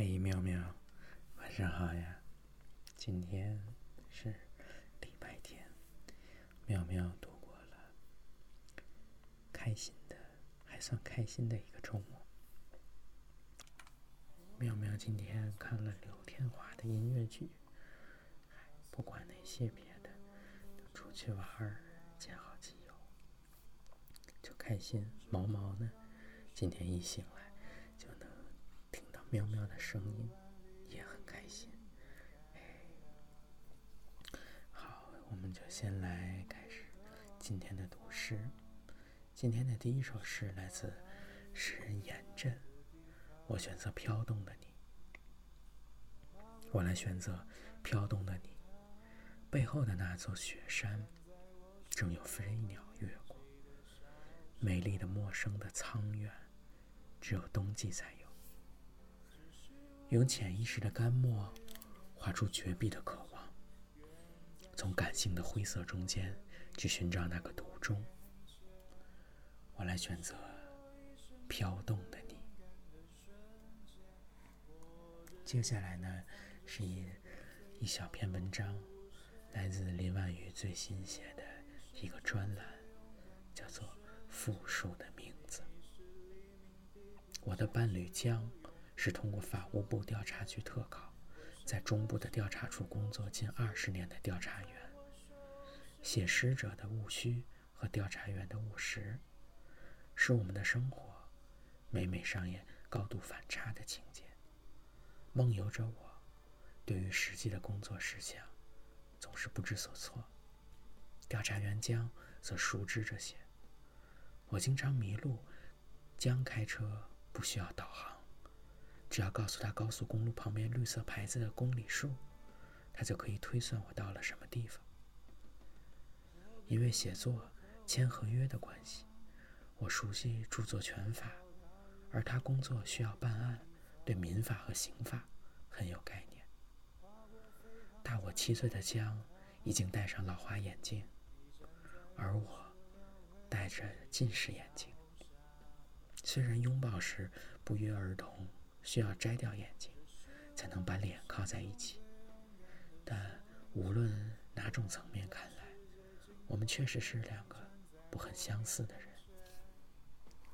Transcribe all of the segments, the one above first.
嘿，妙妙，晚上好呀！今天是礼拜天，妙妙度过了开心的，还算开心的一个周末。妙妙今天看了刘天华的音乐剧，不管那些别的，出去玩儿，见好基友，就开心。毛毛呢，今天一醒来。喵喵的声音也很开心。好，我们就先来开始今天的读诗。今天的第一首诗来自诗人严震，我选择飘动的你。我来选择飘动的你，背后的那座雪山，正有飞鸟越过。美丽的陌生的苍原，只有冬季才。用潜意识的干墨画出绝壁的渴望，从感性的灰色中间去寻找那个途中。我来选择飘动的你。接下来呢，是一一小篇文章，来自林婉瑜最新写的一个专栏，叫做《复数的名字》。我的伴侣江。是通过法务部调查局特考，在中部的调查处工作近二十年的调查员，写诗者的务虚和调查员的务实，使我们的生活每每上演高度反差的情节。梦游着我，对于实际的工作事项总是不知所措。调查员江则熟知这些。我经常迷路，江开车不需要导航。只要告诉他高速公路旁边绿色牌子的公里数，他就可以推算我到了什么地方。因为写作、签合约的关系，我熟悉著作权法，而他工作需要办案，对民法和刑法很有概念。大我七岁的江已经戴上老花眼镜，而我戴着近视眼镜。虽然拥抱时不约而同。需要摘掉眼镜，才能把脸靠在一起。但无论哪种层面看来，我们确实是两个不很相似的人。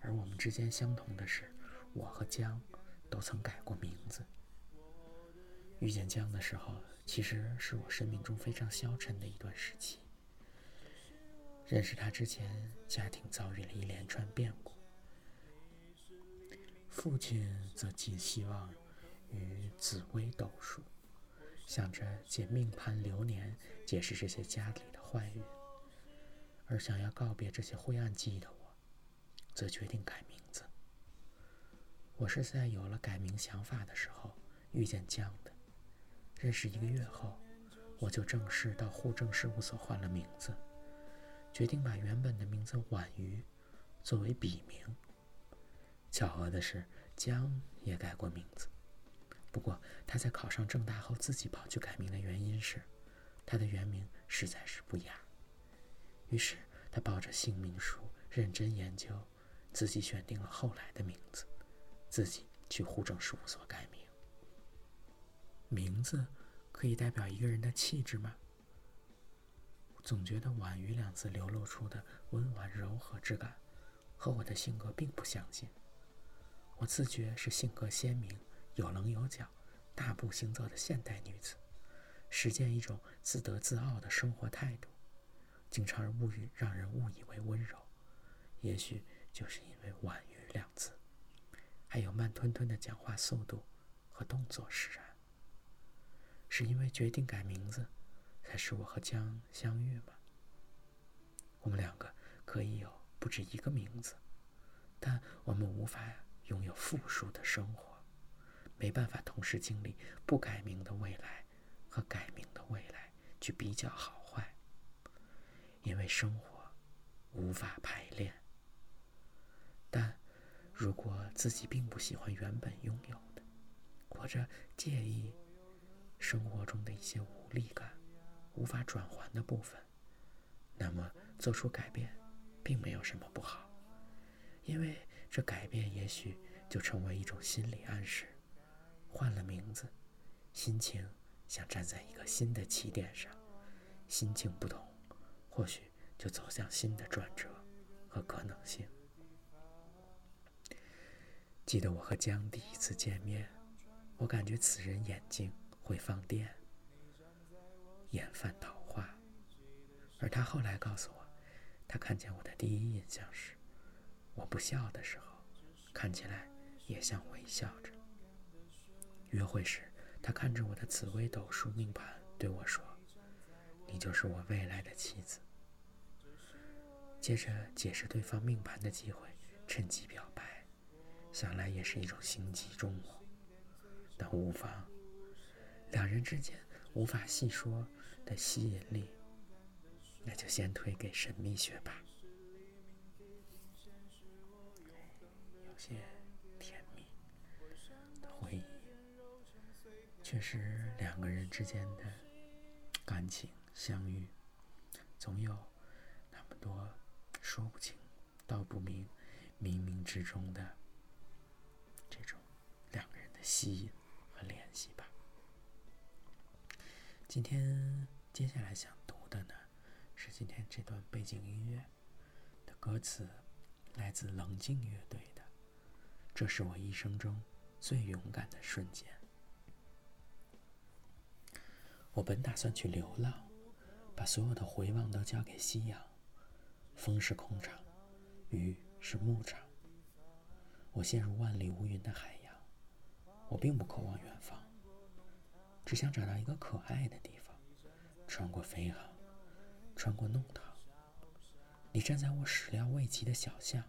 而我们之间相同的是，我和江都曾改过名字。遇见江的时候，其实是我生命中非常消沉的一段时期。认识他之前，家庭遭遇了一连串变故。父亲则寄希望于紫微斗数，想着借命盘流年解释这些家里的坏运；而想要告别这些灰暗记忆的我，则决定改名字。我是在有了改名想法的时候遇见江的。认识一个月后，我就正式到户政事务所换了名字，决定把原本的名字婉瑜作为笔名。巧合的是，江也改过名字。不过他在考上正大后自己跑去改名的原因是，他的原名实在是不雅。于是他抱着姓名书认真研究，自己选定了后来的名字，自己去户政事务所改名。名字可以代表一个人的气质吗？总觉得“婉瑜”两字流露出的温婉柔和之感，和我的性格并不相近。我自觉是性格鲜明、有棱有角、大步行走的现代女子，实践一种自得自傲的生活态度，经常误语让人误以为温柔。也许就是因为“婉约”两字，还有慢吞吞的讲话速度和动作使然。是因为决定改名字，才使我和江相遇吗？我们两个可以有不止一个名字，但我们无法。拥有富庶的生活，没办法同时经历不改名的未来和改名的未来去比较好坏，因为生活无法排练。但如果自己并不喜欢原本拥有的，或者介意生活中的一些无力感、无法转还的部分，那么做出改变并没有什么不好，因为。这改变也许就成为一种心理暗示，换了名字，心情想站在一个新的起点上，心情不同，或许就走向新的转折和可能性。记得我和江第一次见面，我感觉此人眼睛会放电，眼泛桃花，而他后来告诉我，他看见我的第一印象是，我不笑的时候，看起来也像微笑着。约会时，他看着我的紫微斗数命盘，对我说：“你就是我未来的妻子。”接着解释对方命盘的机会，趁机表白，想来也是一种心机重我，但无妨。两人之间无法细说的吸引力，那就先推给神秘学吧。些甜蜜的回忆。确实，两个人之间的感情相遇，总有那么多说不清、道不明、冥冥之中的这种两个人的吸引和联系吧。今天接下来想读的呢，是今天这段背景音乐的歌词，来自冷静乐队《这是我一生中最勇敢的瞬间》。我本打算去流浪，把所有的回望都交给夕阳。风是空场，雨是牧场。我陷入万里无云的海洋。我并不渴望远方，只想找到一个可爱的地方，穿过飞航，穿过弄堂。你站在我始料未及的小巷。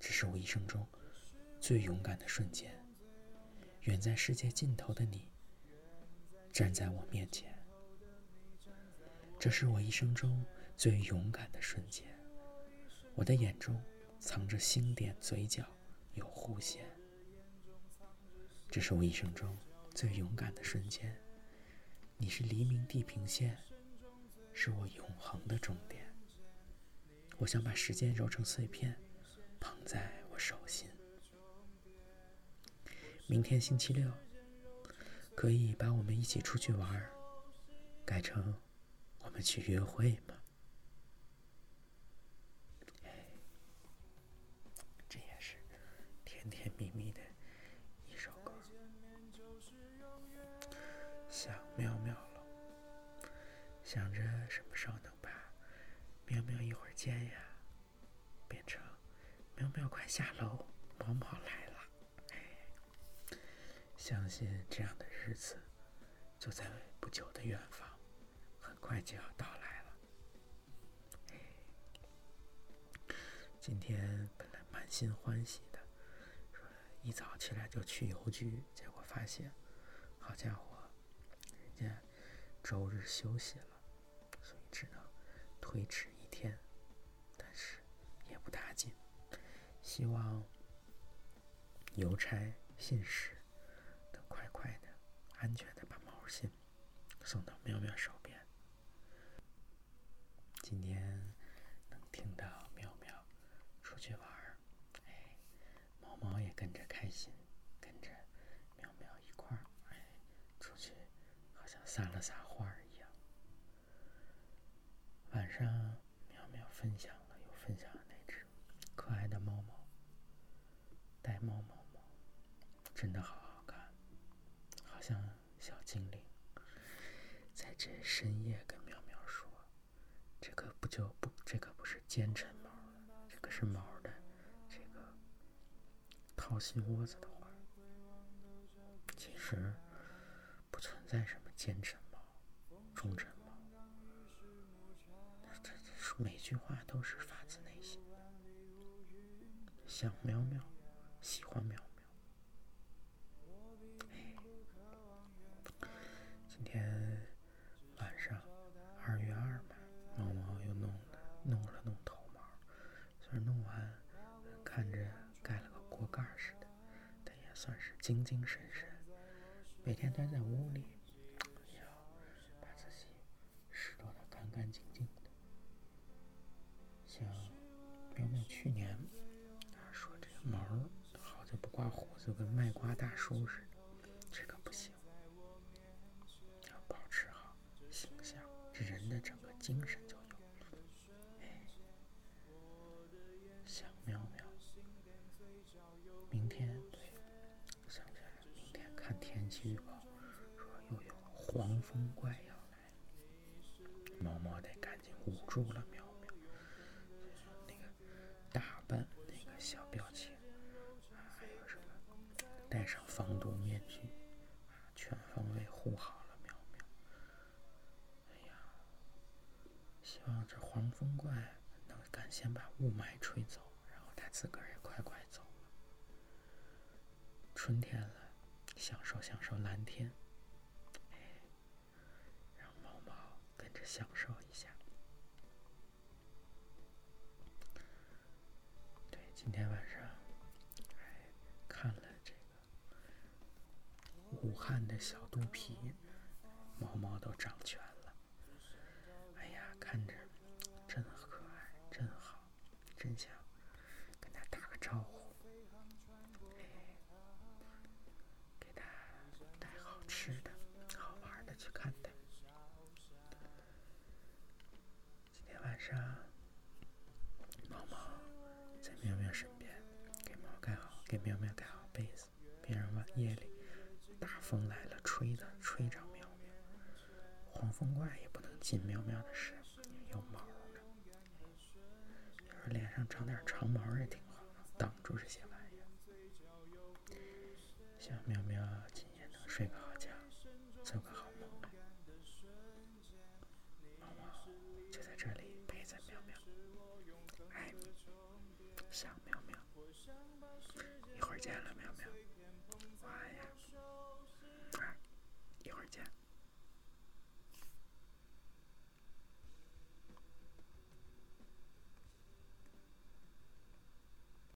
这是我一生中最勇敢的瞬间。远在世界尽头的你。站在我面前，这是我一生中最勇敢的瞬间。我的眼中藏着星点，嘴角有弧线。这是我一生中最勇敢的瞬间。你是黎明地平线，是我永恒的终点。我想把时间揉成碎片，捧在我手心。明天星期六。可以把我们一起出去玩儿，改成我们去约会吗？这也是甜甜蜜蜜的一首歌。想喵喵了，想着什么时候能把喵喵一会儿见呀，变成喵喵快下楼，毛毛了。相信这样的。日子就在不久的远方，很快就要到来了。今天本来满心欢喜的，说一早起来就去邮局，结果发现，好家伙，人家周日休息了，所以只能推迟一天。但是也不打紧，希望邮差、信使。安全的把毛线送到喵喵手边。今天能听到喵喵出去玩儿，哎，毛毛也跟着开心，跟着喵喵一块儿，哎，出去好像撒了撒欢儿一样。晚上喵喵分享了，又分享了那只可爱的猫猫，呆猫猫猫，真的好。像小精灵，在这深夜跟苗苗说：“这个不就不，这个不是奸臣毛这个是毛的这个掏心窝子的话。其实不存在什么奸臣毛、忠臣毛，这这每句话都是发自内心的，想苗苗，喜欢苗。”精精神神，每天待在屋里，要把自己拾掇的干干净净的。像苗苗去年，他说这个毛好久不刮胡子，跟卖瓜大叔似的。这个不行，要保持好形象，这人的整个精神。黄风怪要来，猫猫得赶紧捂住了苗苗，那个打扮那个小表情，还有什么戴上防毒面具，全方位护好了。苗苗，哎呀。希望这黄风怪能赶先把雾霾吹走，然后他自个儿也快快走了。春天了，享受享受蓝天，哎，让猫猫跟着享受一下。对，今天晚上还看了这个武汉的小肚皮，毛毛都长全了。看着真可爱，真好，真想跟他打个招呼，给他带好吃的、好玩的去看他。今天晚上，猫猫在喵喵身边，给猫喵喵盖好被子，别让晚夜里大风来了吹的吹着喵喵，黄风怪也不能进喵喵的身。有毛呢，要是脸上长点长毛也挺好，挡住这些玩意儿。希望喵喵今夜能睡个好觉，做个好梦。毛毛就在这里陪着喵喵，爱你，想喵喵，见了，喵喵，晚安呀，一会儿见。